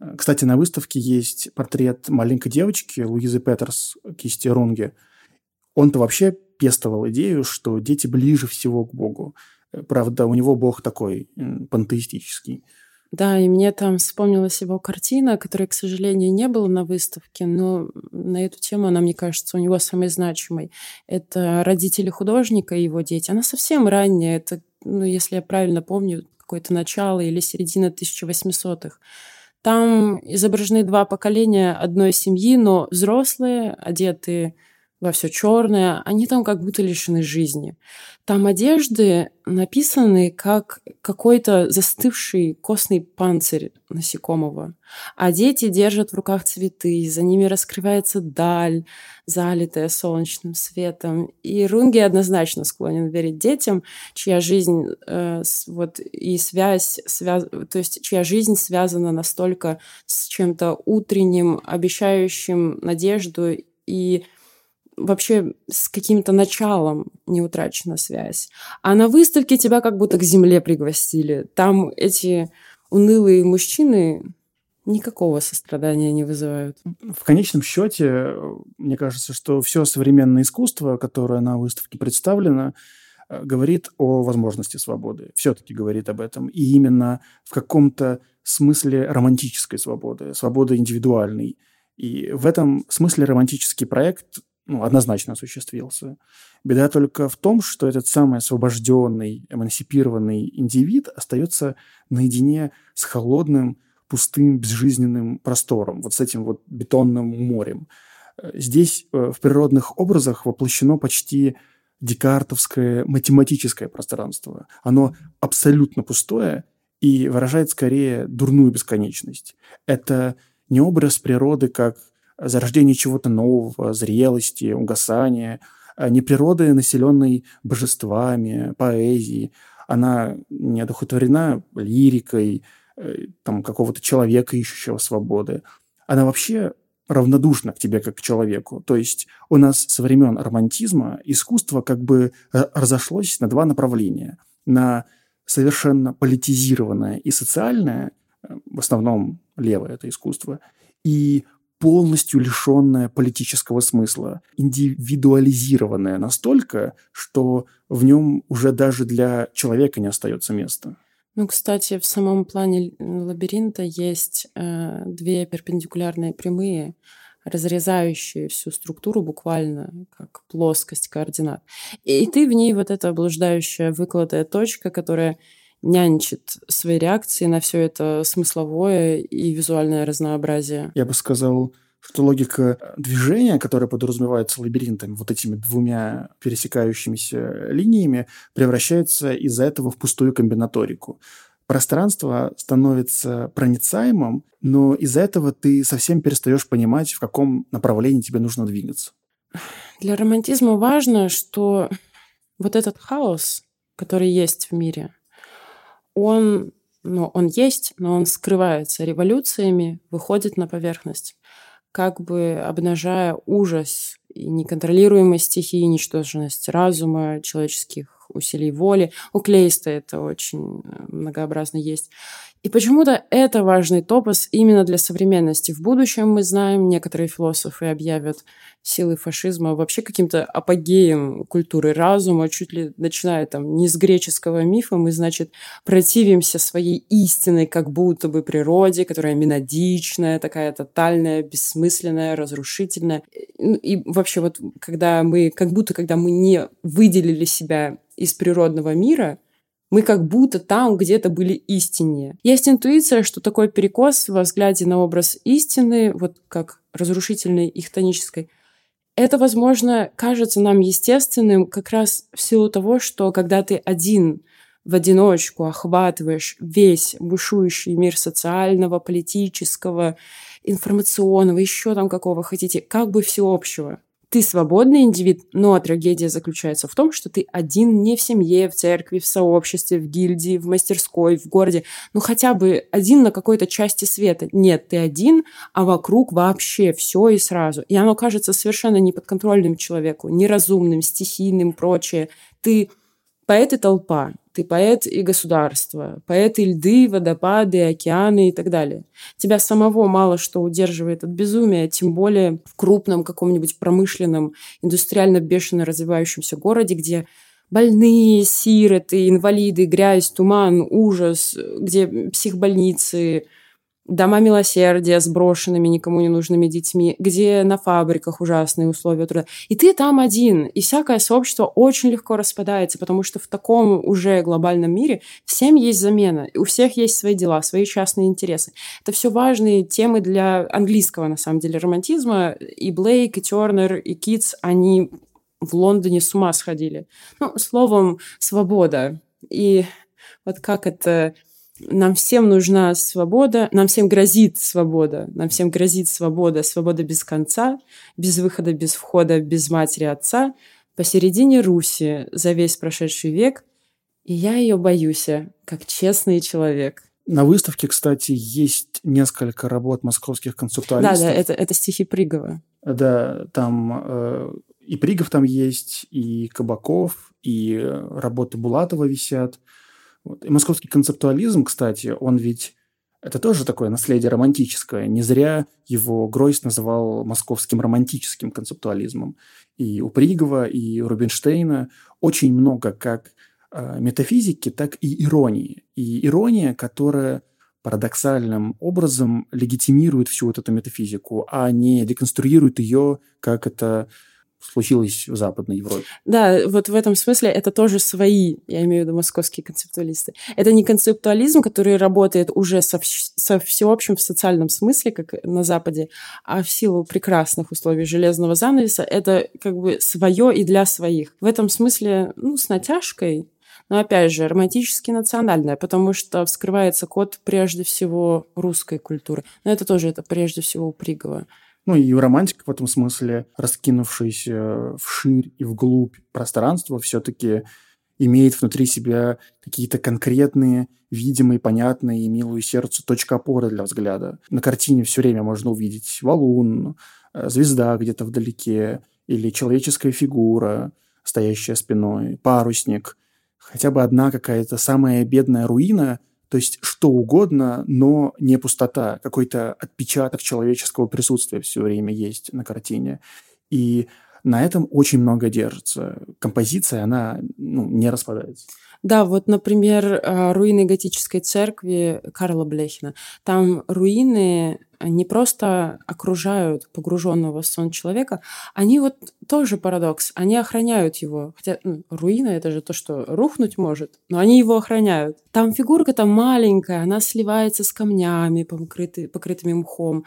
Э, кстати, на выставке есть портрет маленькой девочки Луизы Петерс кисти Рунге. Он-то вообще пестовал идею, что дети ближе всего к Богу. Э, правда, у него Бог такой пантеистический. Да, и мне там вспомнилась его картина, которая, к сожалению, не была на выставке, но на эту тему она, мне кажется, у него самой значимой. Это родители художника и его дети. Она совсем ранняя, это, ну, если я правильно помню, какое-то начало или середина 1800-х. Там изображены два поколения одной семьи, но взрослые, одетые во все черное, они там как будто лишены жизни. Там одежды написаны как какой-то застывший костный панцирь насекомого. А дети держат в руках цветы, за ними раскрывается даль, залитая солнечным светом. И Рунги однозначно склонен верить детям, чья жизнь э, вот, и связь, связ... то есть чья жизнь связана настолько с чем-то утренним, обещающим надежду и вообще с каким-то началом не утрачена связь. А на выставке тебя как будто к земле пригласили. Там эти унылые мужчины никакого сострадания не вызывают. В конечном счете, мне кажется, что все современное искусство, которое на выставке представлено, э, говорит о возможности свободы. Все-таки говорит об этом. И именно в каком-то смысле романтической свободы, свободы индивидуальной. И в этом смысле романтический проект ну, однозначно осуществился. Беда только в том, что этот самый освобожденный, эмансипированный индивид остается наедине с холодным, пустым, безжизненным простором, вот с этим вот бетонным морем. Здесь э, в природных образах воплощено почти декартовское математическое пространство. Оно абсолютно пустое и выражает скорее дурную бесконечность. Это не образ природы как зарождение чего-то нового, зрелости, угасания, а не природы, населенной божествами, поэзией. Она не одухотворена лирикой, э, там, какого-то человека, ищущего свободы. Она вообще равнодушна к тебе как к человеку. То есть у нас со времен романтизма искусство как бы разошлось на два направления. На совершенно политизированное и социальное, э, в основном левое это искусство, и полностью лишенная политического смысла, индивидуализированная настолько, что в нем уже даже для человека не остается места. Ну, кстати, в самом плане лабиринта есть э, две перпендикулярные прямые, разрезающие всю структуру буквально, как плоскость координат. И, и ты в ней вот эта блуждающая выкладая точка, которая нянчит свои реакции на все это смысловое и визуальное разнообразие. Я бы сказал, что логика движения, которая подразумевается лабиринтами, вот этими двумя пересекающимися линиями, превращается из-за этого в пустую комбинаторику. Пространство становится проницаемым, но из-за этого ты совсем перестаешь понимать, в каком направлении тебе нужно двигаться. Для романтизма важно, что вот этот хаос, который есть в мире, он, ну, он есть, но он скрывается революциями, выходит на поверхность, как бы обнажая ужас и неконтролируемость стихии, ничтожность разума, человеческих усилий воли. У Клейста это очень э, многообразно есть. И почему-то это важный топос именно для современности. В будущем мы знаем, некоторые философы объявят силы фашизма вообще каким-то апогеем культуры разума, чуть ли начиная там не с греческого мифа, мы, значит, противимся своей истинной как будто бы природе, которая менодичная, такая тотальная, бессмысленная, разрушительная. И вообще вот когда мы, как будто когда мы не выделили себя из природного мира, мы как будто там где-то были истиннее. Есть интуиция, что такой перекос во взгляде на образ истины, вот как разрушительной их тонической, это, возможно, кажется нам естественным как раз в силу того, что когда ты один в одиночку охватываешь весь бушующий мир социального, политического, информационного, еще там какого хотите, как бы всеобщего, ты свободный индивид, но трагедия заключается в том, что ты один не в семье, в церкви, в сообществе, в гильдии, в мастерской, в городе, ну хотя бы один на какой-то части света. Нет, ты один, а вокруг вообще все и сразу. И оно кажется совершенно неподконтрольным человеку, неразумным, стихийным, прочее. Ты поэт и толпа, ты поэт и государство, поэт и льды, водопады, океаны и так далее. Тебя самого мало что удерживает от безумия, тем более в крупном каком-нибудь промышленном, индустриально бешено развивающемся городе, где больные, сироты, инвалиды, грязь, туман, ужас, где психбольницы, дома милосердия с брошенными, никому не нужными детьми, где на фабриках ужасные условия труда. И ты там один, и всякое сообщество очень легко распадается, потому что в таком уже глобальном мире всем есть замена, у всех есть свои дела, свои частные интересы. Это все важные темы для английского, на самом деле, романтизма. И Блейк, и Тернер, и Китс, они в Лондоне с ума сходили. Ну, словом, свобода. И вот как это нам всем нужна свобода, нам всем грозит свобода, нам всем грозит свобода, свобода без конца, без выхода, без входа, без матери отца, посередине Руси за весь прошедший век, и я ее боюсь, как честный человек. На выставке, кстати, есть несколько работ московских концептуалистов. Да, да, это, это стихи Пригова. Да, там э, и Пригов там есть, и Кабаков, и работы Булатова висят. Вот. И московский концептуализм, кстати, он ведь это тоже такое наследие романтическое. Не зря его Гройс называл московским романтическим концептуализмом. И у Пригова, и у Рубинштейна очень много как э, метафизики, так и иронии. И ирония, которая парадоксальным образом легитимирует всю вот эту метафизику, а не деконструирует ее, как это случилось в Западной Европе. Да, вот в этом смысле это тоже свои, я имею в виду московские концептуалисты. Это не концептуализм, который работает уже со, со всеобщим в социальном смысле, как на Западе, а в силу прекрасных условий железного занавеса это как бы свое и для своих. В этом смысле, ну, с натяжкой, но опять же, романтически национальное, потому что вскрывается код прежде всего русской культуры. Но это тоже это прежде всего у Пригова. Ну и романтика в этом смысле, раскинувшаяся вширь и вглубь пространства, все-таки имеет внутри себя какие-то конкретные, видимые, понятные и милую сердцу точка опоры для взгляда. На картине все время можно увидеть валун, э, звезда где-то вдалеке, или человеческая фигура, стоящая спиной, парусник, хотя бы одна какая-то самая бедная руина – то есть что угодно, но не пустота. Какой-то отпечаток человеческого присутствия все время есть на картине. И на этом очень много держится. Композиция, она ну, не распадается. Да, вот, например, а, руины готической церкви Карла Блехина. Там руины не просто окружают погруженного в сон человека, они вот тоже парадокс, они охраняют его. Хотя ну, руина — это же то, что рухнуть может, но они его охраняют. Там фигурка там маленькая, она сливается с камнями, покрыты, покрытыми мхом.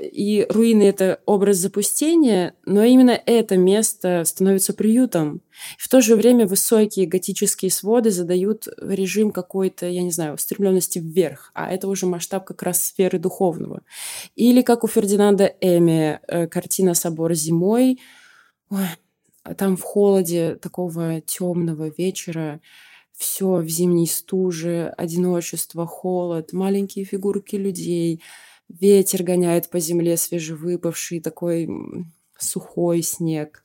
И руины — это образ запустения, но именно это место становится приютом. В то же время высокие готические своды задают режим какой-то, я не знаю, устремленности вверх, а это уже масштаб как раз сферы духовного. Или как у Фердинанда Эми э, картина «Собор зимой». Ой, там в холоде такого темного вечера все в зимней стуже, одиночество, холод, маленькие фигурки людей, ветер гоняет по земле свежевыпавший такой сухой снег,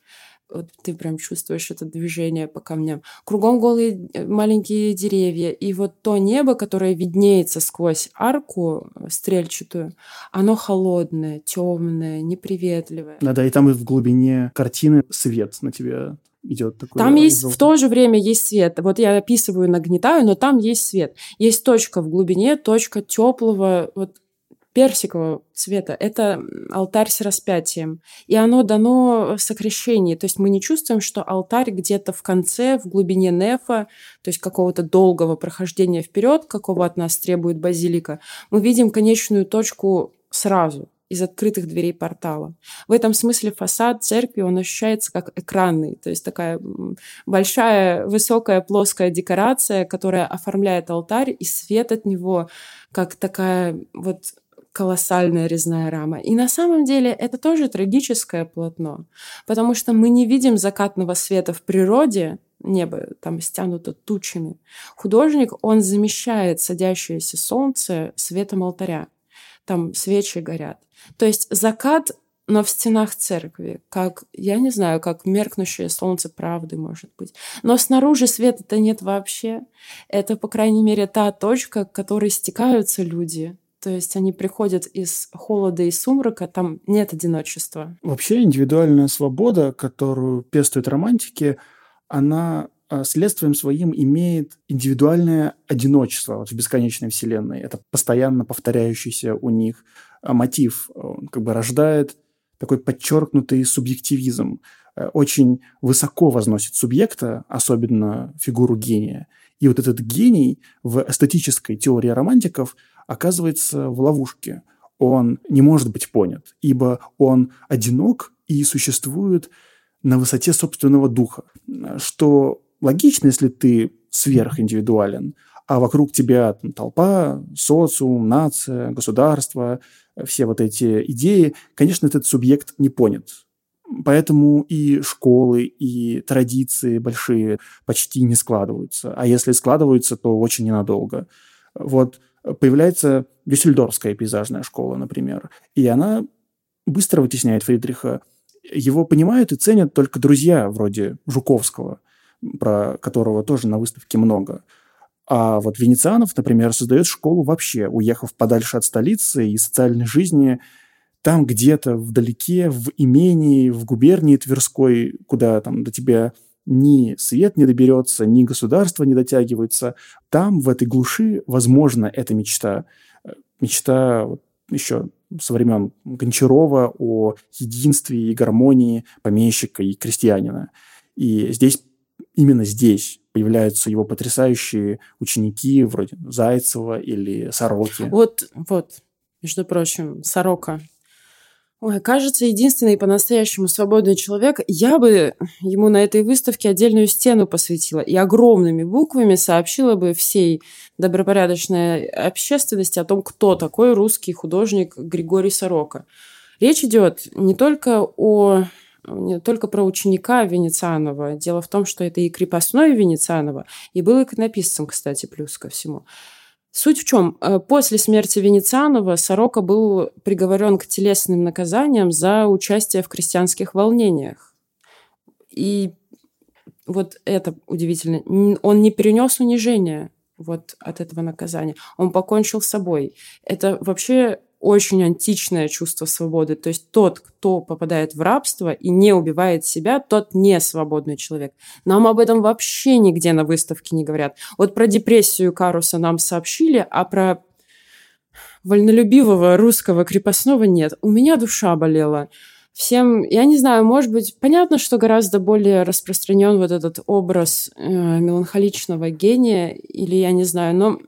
вот ты прям чувствуешь это движение по камням. Кругом голые э, маленькие деревья. И вот то небо, которое виднеется сквозь арку стрельчатую, оно холодное, темное, неприветливое. Да-да, и там и в глубине картины свет на тебя идет такой. Там есть в то же время есть свет. Вот я описываю, нагнетаю, но там есть свет. Есть точка в глубине, точка теплого, вот персикового цвета. Это алтарь с распятием. И оно дано в сокращении. То есть мы не чувствуем, что алтарь где-то в конце, в глубине нефа, то есть какого-то долгого прохождения вперед, какого от нас требует базилика. Мы видим конечную точку сразу из открытых дверей портала. В этом смысле фасад церкви, он ощущается как экранный, то есть такая большая, высокая, плоская декорация, которая оформляет алтарь, и свет от него как такая вот колоссальная резная рама. И на самом деле это тоже трагическое полотно, потому что мы не видим закатного света в природе, небо там стянуто тучами. Художник, он замещает садящееся солнце светом алтаря. Там свечи горят. То есть закат но в стенах церкви, как, я не знаю, как меркнущее солнце правды, может быть. Но снаружи света-то нет вообще. Это, по крайней мере, та точка, к которой стекаются люди, то есть они приходят из холода и сумрака, там нет одиночества. Вообще индивидуальная свобода, которую пестуют романтики, она а, следствием своим имеет индивидуальное одиночество вот в бесконечной вселенной. Это постоянно повторяющийся у них а, мотив. Он как бы рождает такой подчеркнутый субъективизм. Э, очень высоко возносит субъекта, особенно фигуру гения. И вот этот гений в эстетической теории романтиков – оказывается в ловушке. Он не может быть понят, ибо он одинок и существует на высоте собственного духа, что логично, если ты сверхиндивидуален, а вокруг тебя там, толпа, социум, нация, государство, все вот эти идеи, конечно, этот субъект не понят. Поэтому и школы, и традиции большие почти не складываются. А если складываются, то очень ненадолго. Вот появляется Дюссельдорфская пейзажная школа, например, и она быстро вытесняет Фридриха. Его понимают и ценят только друзья вроде Жуковского, про которого тоже на выставке много. А вот Венецианов, например, создает школу вообще, уехав подальше от столицы и социальной жизни, там где-то вдалеке, в имении, в губернии Тверской, куда там до тебя ни свет не доберется, ни государство не дотягивается. Там, в этой глуши, возможно, эта мечта. Э, мечта еще со времен Гончарова о единстве и гармонии помещика и крестьянина. И здесь, именно здесь появляются его потрясающие ученики вроде Зайцева или Сороки. Вот, вот, между прочим, Сорока Ой, кажется, единственный по-настоящему свободный человек. Я бы ему на этой выставке отдельную стену посвятила и огромными буквами сообщила бы всей добропорядочной общественности о том, кто такой русский художник Григорий Сорока. Речь идет не только о не только про ученика Венецианова. Дело в том, что это и крепостной Венецианова, и был иконописцем, кстати, плюс ко всему. Суть в чем? Э, после смерти Венецианова Сорока был приговорен к телесным наказаниям за участие в крестьянских волнениях. И вот это удивительно. Он не перенес унижения вот от этого наказания. Он покончил с собой. Это вообще очень античное чувство свободы. То есть тот, кто попадает в рабство и не убивает себя, тот не свободный человек. Нам об этом вообще нигде на выставке не говорят. Вот про депрессию Каруса нам сообщили, а про вольнолюбивого русского крепостного нет. У меня душа болела. Всем, я не знаю, может быть, понятно, что гораздо более распространен вот этот образ э, меланхоличного гения, или я не знаю, но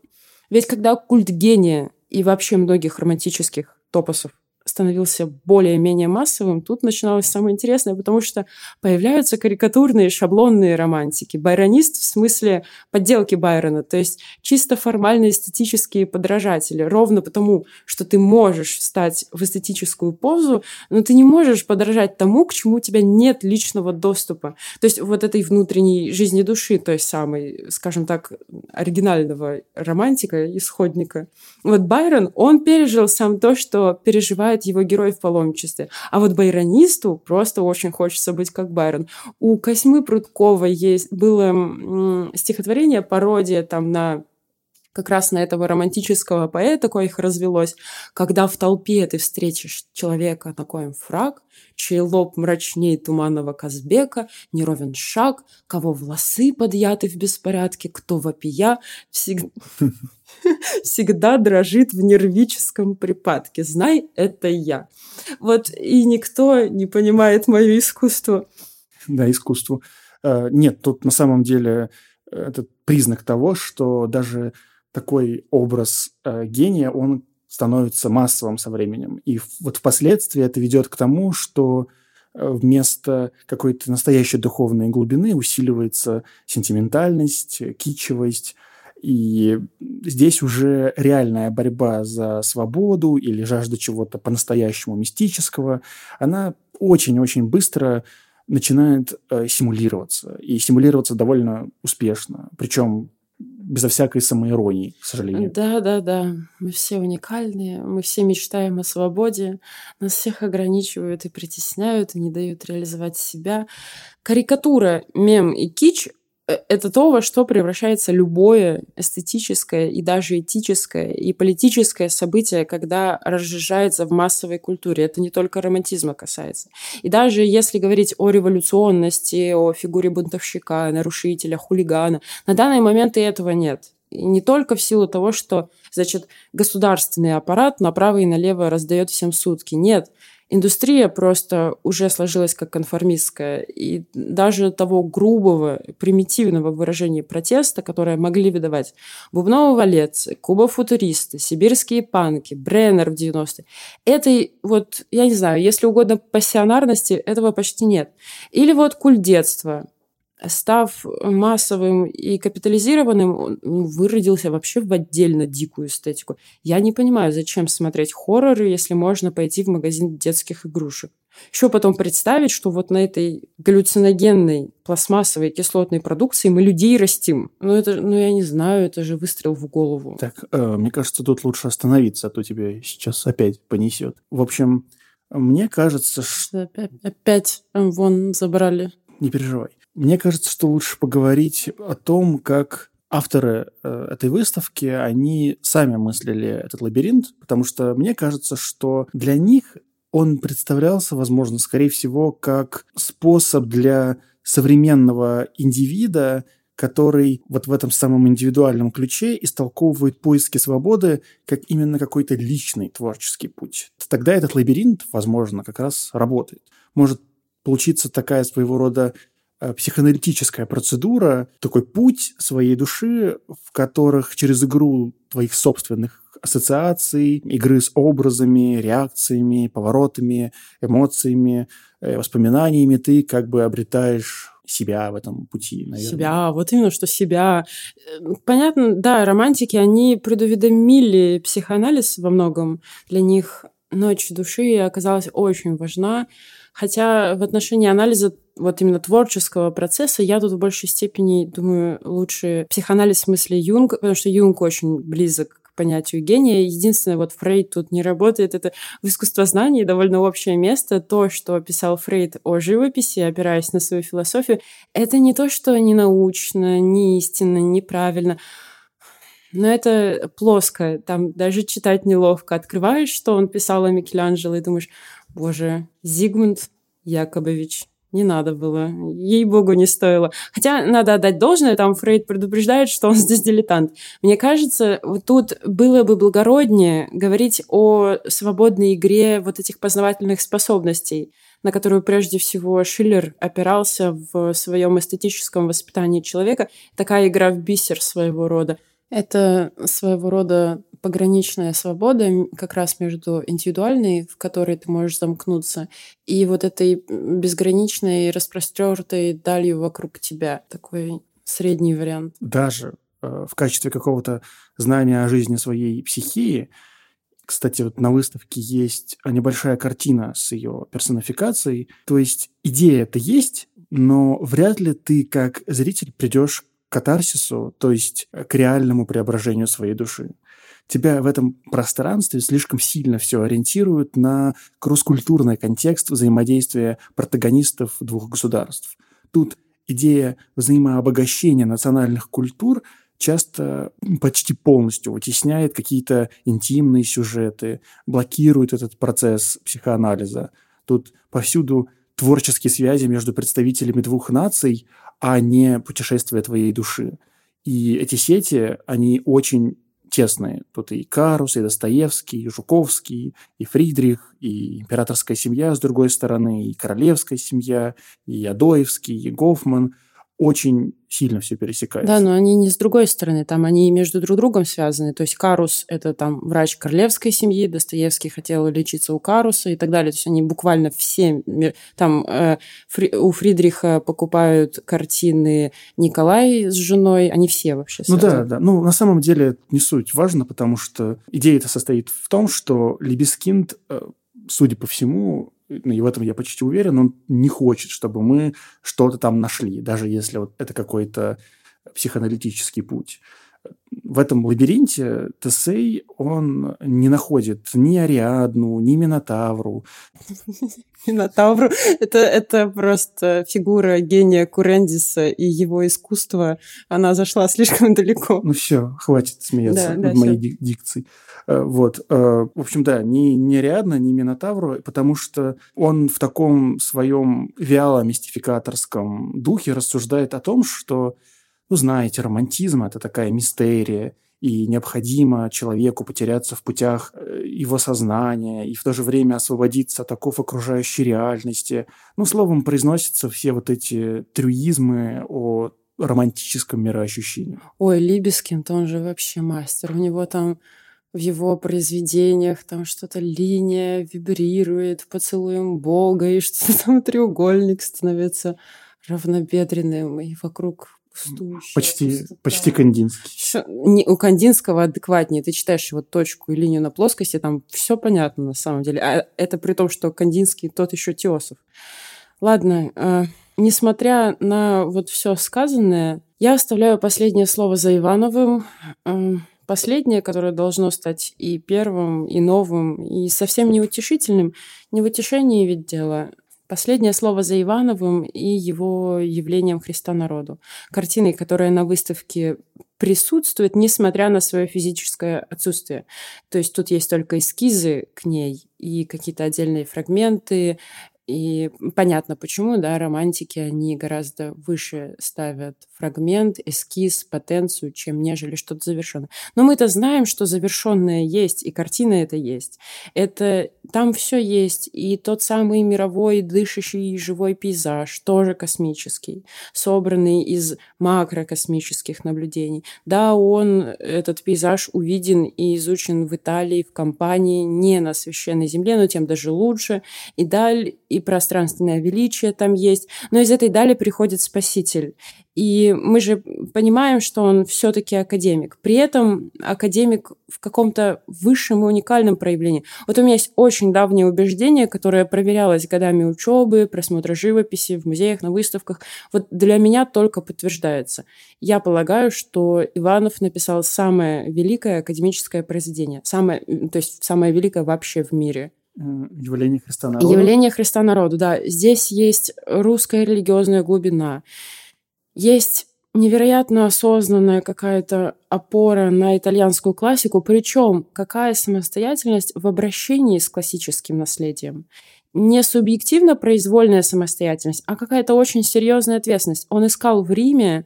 ведь когда культ гения и вообще многих романтических топосов становился более-менее массовым, тут начиналось самое интересное, потому что появляются карикатурные шаблонные романтики. Байронист в смысле подделки Байрона, то есть чисто формально эстетические подражатели. Ровно потому, что ты можешь встать в эстетическую позу, но ты не можешь подражать тому, к чему у тебя нет личного доступа. То есть вот этой внутренней жизни души, той самой, скажем так, оригинального романтика, исходника. Вот Байрон, он пережил сам то, что переживает стать его героем в паломничестве. А вот байронисту просто очень хочется быть как Байрон. У Косьмы Прудковой есть было стихотворение, пародия там на как раз на этого романтического поэта, их развелось, когда в толпе ты встретишь человека, на коем фраг, чей лоб мрачней туманного Казбека, неровен шаг, кого волосы подъяты в беспорядке, кто вопия всегда, дрожит в нервическом припадке. Знай, это я. Вот и никто не понимает мое искусство. Да, искусство. Э, нет, тут на самом деле э, это признак того, что даже такой образ э, гения, он становится массовым со временем. И вот впоследствии это ведет к тому, что э, вместо какой-то настоящей духовной глубины усиливается сентиментальность, кичевость, и здесь уже реальная борьба за свободу или жажда чего-то по-настоящему мистического, она очень-очень быстро начинает э, симулироваться. И симулироваться довольно успешно. Причем безо всякой самоиронии, к сожалению. Да, да, да. Мы все уникальные, мы все мечтаем о свободе. Нас всех ограничивают и притесняют, и не дают реализовать себя. Карикатура, мем и кич это то, во что превращается любое эстетическое и даже этическое и политическое событие, когда разжижается в массовой культуре. Это не только романтизма касается. И даже если говорить о революционности, о фигуре бунтовщика, нарушителя, хулигана, на данный момент и этого нет. И не только в силу того, что, значит, государственный аппарат направо и налево раздает всем сутки. Нет, индустрия просто уже сложилась как конформистская. И даже того грубого, примитивного выражения протеста, которое могли выдавать Бубнова Валец, Куба Футуристы, Сибирские панки, Бреннер в 90-е, этой вот, я не знаю, если угодно пассионарности, этого почти нет. Или вот культ детства – став массовым и капитализированным, он выродился вообще в отдельно дикую эстетику. Я не понимаю, зачем смотреть хорроры, если можно пойти в магазин детских игрушек. Еще потом представить, что вот на этой галлюциногенной пластмассовой кислотной продукции мы людей растим. Ну, это, ну, я не знаю, это же выстрел в голову. Так, э, мне кажется, тут лучше остановиться, а то тебя сейчас опять понесет. В общем, мне кажется, что... Опять, опять вон забрали. Не переживай. Мне кажется, что лучше поговорить о том, как авторы э, этой выставки, они сами мыслили этот лабиринт, потому что мне кажется, что для них он представлялся, возможно, скорее всего, как способ для современного индивида, который вот в этом самом индивидуальном ключе истолковывает поиски свободы как именно какой-то личный творческий путь. Тогда этот лабиринт, возможно, как раз работает. Может получиться такая своего рода психоаналитическая процедура, такой путь своей души, в которых через игру твоих собственных ассоциаций, игры с образами, реакциями, поворотами, эмоциями, э, воспоминаниями ты как бы обретаешь себя в этом пути, наверное. Себя, вот именно что себя. Э, понятно, да, романтики, они предуведомили психоанализ во многом. Для них ночь души оказалась очень важна. Хотя в отношении анализа вот именно творческого процесса я тут в большей степени думаю лучше психоанализ в смысле Юнга, потому что Юнг очень близок к понятию гения. Единственное, вот Фрейд тут не работает, это в искусствознании довольно общее место. То, что писал Фрейд о живописи, опираясь на свою философию, это не то, что не научно, не истинно, неправильно, но это плоско, там даже читать неловко. Открываешь, что он писал о Микеланджело, и думаешь, боже, Зигмунд Якобович, не надо было. Ей-богу, не стоило. Хотя надо отдать должное, там Фрейд предупреждает, что он здесь дилетант. Мне кажется, вот тут было бы благороднее говорить о свободной игре вот этих познавательных способностей, на которую прежде всего Шиллер опирался в своем эстетическом воспитании человека. Такая игра в бисер своего рода. Это своего рода пограничная свобода как раз между индивидуальной, в которой ты можешь замкнуться, и вот этой безграничной, распростертой далью вокруг тебя. Такой средний вариант. Даже э, в качестве какого-то знания о жизни своей психии, кстати, вот на выставке есть небольшая картина с ее персонификацией. То есть идея это есть, но вряд ли ты как зритель придешь катарсису, то есть к реальному преображению своей души. тебя в этом пространстве слишком сильно все ориентирует на кросс-культурный контекст взаимодействия протагонистов двух государств. Тут идея взаимообогащения национальных культур часто почти полностью вытесняет какие-то интимные сюжеты, блокирует этот процесс психоанализа. Тут повсюду творческие связи между представителями двух наций, а не путешествия твоей души. И эти сети, они очень тесные. Тут и Карус, и Достоевский, и Жуковский, и Фридрих, и императорская семья с другой стороны, и королевская семья, и Адоевский, и Гофман – очень сильно все пересекается. Да, но они не с другой стороны, там они между друг другом связаны. То есть Карус – это там врач королевской семьи, Достоевский хотел лечиться у Каруса и так далее. То есть они буквально все... Там э, Фри, у Фридриха покупают картины Николай с женой, они все вообще связаны. Ну да, да. Ну, на самом деле не суть важно, потому что идея это состоит в том, что Либескинд, э, судя по всему, ну, и в этом я почти уверен, он не хочет, чтобы мы что-то там нашли, даже если вот это какой-то психоаналитический путь. В этом лабиринте Тесей, он не находит ни Ариадну, ни Минотавру. Минотавру — это, это просто фигура гения Курендиса и его искусства. Она зашла слишком далеко. Ну все, хватит смеяться да, да, моей все. дикции. Э, вот. Э, в общем, да, ни, ни Ариадна, ни Минотавру, потому что он в таком своем вяло-мистификаторском духе рассуждает о том, что, ну, знаете, романтизм – это такая мистерия, и необходимо человеку потеряться в путях э, его сознания и в то же время освободиться от оков окружающей реальности. Ну, словом, произносятся все вот эти трюизмы о романтическом мироощущении. Ой, Либескинд, он же вообще мастер. У него там в его произведениях там что-то линия вибрирует поцелуем Бога, и что-то там треугольник становится равнобедренным, и вокруг пустующее. Почти, пустота. почти Кандинский. Не, у Кандинского адекватнее. Ты читаешь его точку и линию на плоскости, там все понятно на самом деле. А это при том, что Кандинский тот еще Теосов. Ладно, э, несмотря на вот все сказанное, я оставляю последнее слово за Ивановым. Э, последнее, которое должно стать и первым, и новым, и совсем неутешительным. Не в утешении ведь дело. Последнее слово за Ивановым и его явлением Христа народу. Картиной, которая на выставке присутствует, несмотря на свое физическое отсутствие. То есть тут есть только эскизы к ней и какие-то отдельные фрагменты, и понятно почему, да, романтики, они гораздо выше ставят фрагмент, эскиз, потенцию, чем нежели что-то завершенное. Но мы-то знаем, что завершенное есть, и картина это есть. Это там все есть, и тот самый мировой дышащий живой пейзаж, тоже космический, собранный из макрокосмических наблюдений. Да, он, этот пейзаж, увиден и изучен в Италии, в компании, не на священной земле, но тем даже лучше. И даль, и пространственное величие там есть. Но из этой дали приходит Спаситель. И мы же понимаем, что он все-таки академик. При этом академик в каком-то высшем и уникальном проявлении. Вот у меня есть очень давнее убеждение, которое проверялось годами учебы, просмотра живописи в музеях, на выставках. Вот для меня только подтверждается. Я полагаю, что Иванов написал самое великое академическое произведение. Самое, то есть самое великое вообще в мире. Явление Христа народу. Явление Христа народу, да. Здесь есть русская религиозная глубина. Есть невероятно осознанная какая-то опора на итальянскую классику, причем какая самостоятельность в обращении с классическим наследием. Не субъективно произвольная самостоятельность, а какая-то очень серьезная ответственность. Он искал в Риме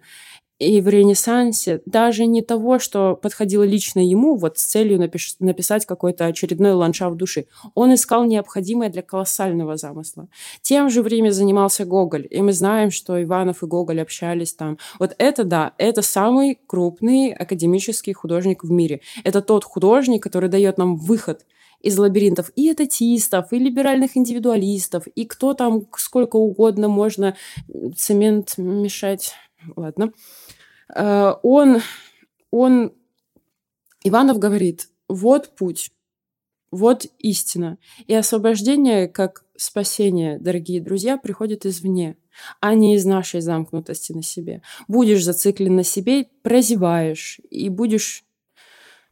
и в Ренессансе даже не того, что подходило лично ему вот с целью напиш- написать какой-то очередной ландшафт души. Он искал необходимое для колоссального замысла. Тем же время занимался Гоголь, и мы знаем, что Иванов и Гоголь общались там. Вот это, да, это самый крупный академический художник в мире. Это тот художник, который дает нам выход из лабиринтов и этатистов, и либеральных индивидуалистов, и кто там сколько угодно можно цемент мешать. Ладно. Э, он, он, Иванов говорит, вот путь, вот истина. И освобождение, как спасение, дорогие друзья, приходит извне, а не из нашей замкнутости на себе. Будешь зациклен на себе, прозеваешь, и будешь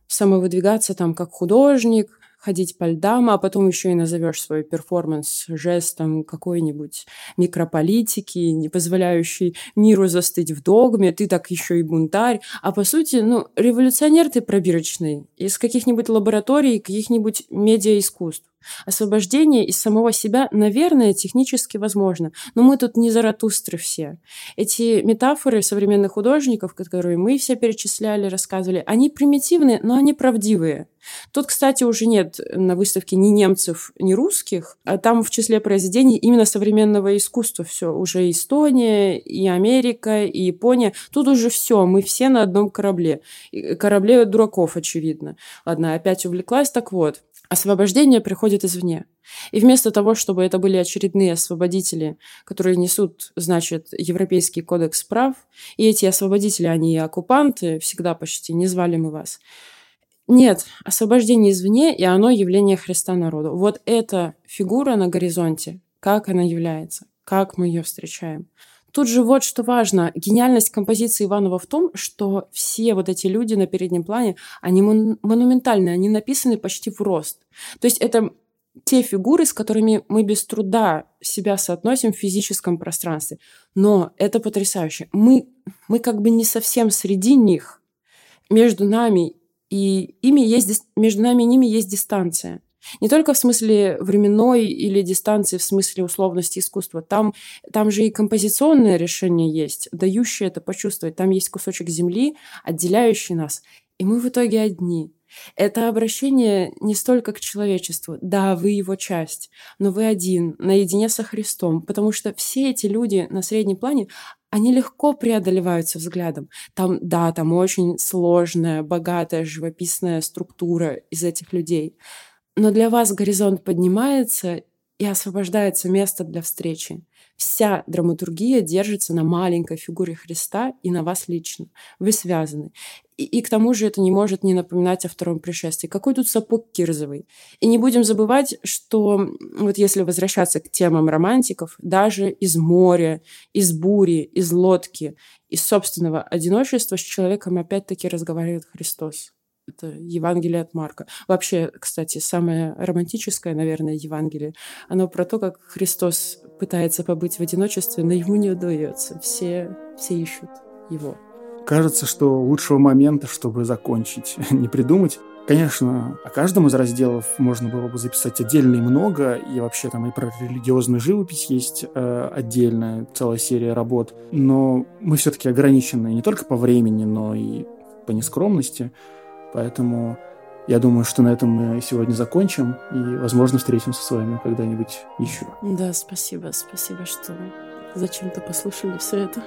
самовыдвигаться там как художник, ходить по льдам, а потом еще и назовешь свой перформанс жестом какой-нибудь микрополитики, не позволяющий миру застыть в догме, ты так еще и бунтарь. А по сути, ну, революционер ты пробирочный из каких-нибудь лабораторий, каких-нибудь медиаискусств. Освобождение из самого себя, наверное, технически возможно, но мы тут не заратустры все. Эти метафоры современных художников, которые мы все перечисляли, рассказывали, они примитивные, но они правдивые. Тут, кстати, уже нет на выставке ни немцев, ни русских, а там в числе произведений именно современного искусства все. Уже Эстония, и Америка, и Япония. Тут уже все, мы все на одном корабле. Корабле дураков, очевидно. Ладно, опять увлеклась. Так вот, Освобождение приходит извне. И вместо того, чтобы это были очередные освободители, которые несут, значит, Европейский кодекс прав, и эти освободители, они и оккупанты, всегда почти, не звали мы вас. Нет, освобождение извне, и оно явление Христа народу. Вот эта фигура на горизонте, как она является, как мы ее встречаем. Тут же вот что важно. Гениальность композиции Иванова в том, что все вот эти люди на переднем плане, они мон- монументальные, они написаны почти в рост. То есть это те фигуры, с которыми мы без труда себя соотносим в физическом пространстве. Но это потрясающе. Мы, мы как бы не совсем среди них. Между нами и ими есть, между нами и ними есть дистанция. Не только в смысле временной или дистанции, в смысле условности искусства. Там, там же и композиционное решение есть, дающее это почувствовать. Там есть кусочек земли, отделяющий нас. И мы в итоге одни. Это обращение не столько к человечеству. Да, вы его часть, но вы один, наедине со Христом, потому что все эти люди на среднем плане, они легко преодолеваются взглядом. Там, да, там очень сложная, богатая, живописная структура из этих людей. Но для вас горизонт поднимается и освобождается место для встречи. Вся драматургия держится на маленькой фигуре Христа и на вас лично. Вы связаны. И, и к тому же это не может не напоминать о втором пришествии. Какой тут сапог кирзовый? И не будем забывать, что вот если возвращаться к темам романтиков, даже из моря, из бури, из лодки, из собственного одиночества с человеком опять-таки разговаривает Христос. Это Евангелие от Марка. Вообще, кстати, самое романтическое, наверное, Евангелие, оно про то, как Христос пытается побыть в одиночестве, но ему не удается. Все, все ищут его. Кажется, что лучшего момента, чтобы закончить, не придумать. Конечно, о каждом из разделов можно было бы записать отдельно и много, и вообще там и про религиозную живопись есть э, отдельная целая серия работ, но мы все-таки ограничены не только по времени, но и по нескромности. Поэтому я думаю, что на этом мы сегодня закончим и, возможно, встретимся с вами когда-нибудь еще. Да, спасибо, спасибо, что зачем-то послушали все это.